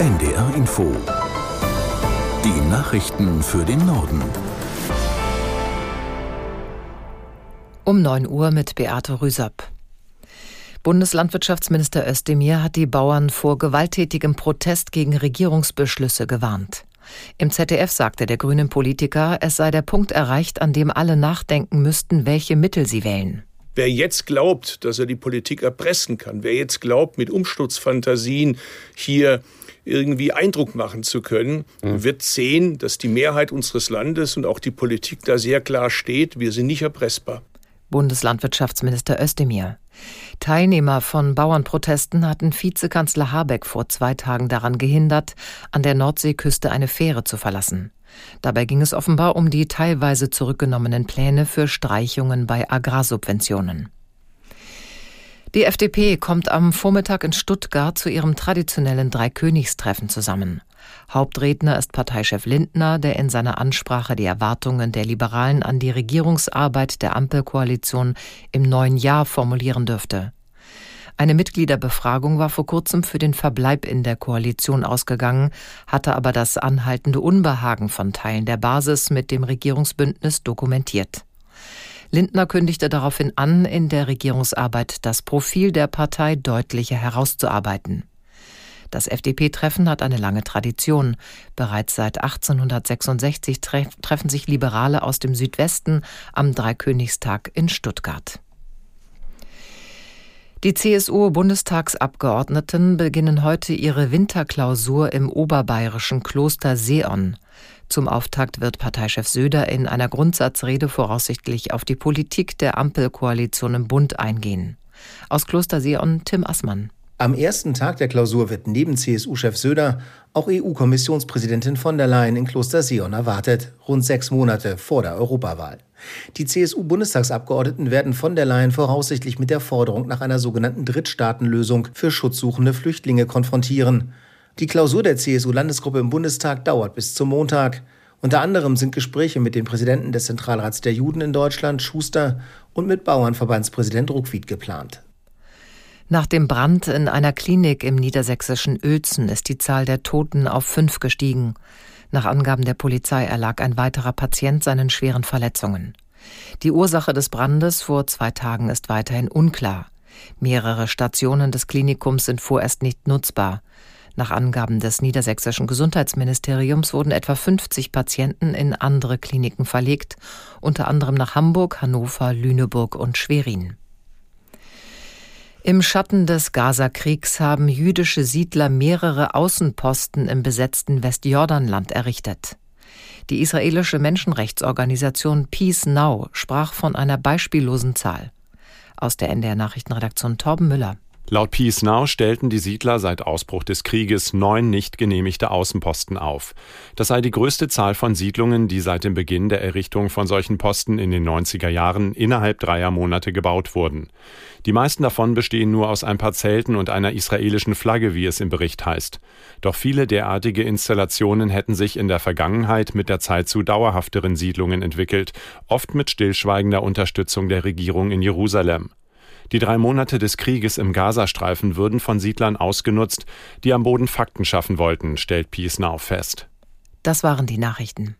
NDR Info. Die Nachrichten für den Norden. Um 9 Uhr mit Beate Rüsapp. Bundeslandwirtschaftsminister Özdemir hat die Bauern vor gewalttätigem Protest gegen Regierungsbeschlüsse gewarnt. Im ZDF sagte der grünen Politiker, es sei der Punkt erreicht, an dem alle nachdenken müssten, welche Mittel sie wählen. Wer jetzt glaubt, dass er die Politik erpressen kann, wer jetzt glaubt, mit Umsturzfantasien hier irgendwie Eindruck machen zu können, mhm. wird sehen, dass die Mehrheit unseres Landes und auch die Politik da sehr klar steht, wir sind nicht erpressbar. Bundeslandwirtschaftsminister Özdemir. Teilnehmer von Bauernprotesten hatten Vizekanzler Habeck vor zwei Tagen daran gehindert, an der Nordseeküste eine Fähre zu verlassen. Dabei ging es offenbar um die teilweise zurückgenommenen Pläne für Streichungen bei Agrarsubventionen. Die FDP kommt am Vormittag in Stuttgart zu ihrem traditionellen Dreikönigstreffen zusammen. Hauptredner ist Parteichef Lindner, der in seiner Ansprache die Erwartungen der Liberalen an die Regierungsarbeit der Ampelkoalition im neuen Jahr formulieren dürfte. Eine Mitgliederbefragung war vor kurzem für den Verbleib in der Koalition ausgegangen, hatte aber das anhaltende Unbehagen von Teilen der Basis mit dem Regierungsbündnis dokumentiert. Lindner kündigte daraufhin an, in der Regierungsarbeit das Profil der Partei deutlicher herauszuarbeiten. Das FDP-Treffen hat eine lange Tradition. Bereits seit 1866 treffen sich Liberale aus dem Südwesten am Dreikönigstag in Stuttgart. Die CSU-Bundestagsabgeordneten beginnen heute ihre Winterklausur im oberbayerischen Kloster Seon. Zum Auftakt wird Parteichef Söder in einer Grundsatzrede voraussichtlich auf die Politik der Ampelkoalition im Bund eingehen. Aus Kloster Seon Tim Assmann. Am ersten Tag der Klausur wird neben CSU-Chef Söder auch EU-Kommissionspräsidentin von der Leyen in Kloster Sion erwartet, rund sechs Monate vor der Europawahl. Die CSU-Bundestagsabgeordneten werden von der Leyen voraussichtlich mit der Forderung nach einer sogenannten Drittstaatenlösung für schutzsuchende Flüchtlinge konfrontieren. Die Klausur der CSU-Landesgruppe im Bundestag dauert bis zum Montag. Unter anderem sind Gespräche mit dem Präsidenten des Zentralrats der Juden in Deutschland, Schuster, und mit Bauernverbandspräsident Ruckwied geplant. Nach dem Brand in einer Klinik im niedersächsischen Uelzen ist die Zahl der Toten auf fünf gestiegen. Nach Angaben der Polizei erlag ein weiterer Patient seinen schweren Verletzungen. Die Ursache des Brandes vor zwei Tagen ist weiterhin unklar. Mehrere Stationen des Klinikums sind vorerst nicht nutzbar. Nach Angaben des niedersächsischen Gesundheitsministeriums wurden etwa 50 Patienten in andere Kliniken verlegt, unter anderem nach Hamburg, Hannover, Lüneburg und Schwerin. Im Schatten des Gaza-Kriegs haben jüdische Siedler mehrere Außenposten im besetzten Westjordanland errichtet. Die israelische Menschenrechtsorganisation Peace Now sprach von einer beispiellosen Zahl. Aus der NDR Nachrichtenredaktion Torben Müller. Laut Peace Now stellten die Siedler seit Ausbruch des Krieges neun nicht genehmigte Außenposten auf. Das sei die größte Zahl von Siedlungen, die seit dem Beginn der Errichtung von solchen Posten in den 90er Jahren innerhalb dreier Monate gebaut wurden. Die meisten davon bestehen nur aus ein paar Zelten und einer israelischen Flagge, wie es im Bericht heißt. Doch viele derartige Installationen hätten sich in der Vergangenheit mit der Zeit zu dauerhafteren Siedlungen entwickelt, oft mit stillschweigender Unterstützung der Regierung in Jerusalem. Die drei Monate des Krieges im Gazastreifen würden von Siedlern ausgenutzt, die am Boden Fakten schaffen wollten, stellt Peace Now fest. Das waren die Nachrichten.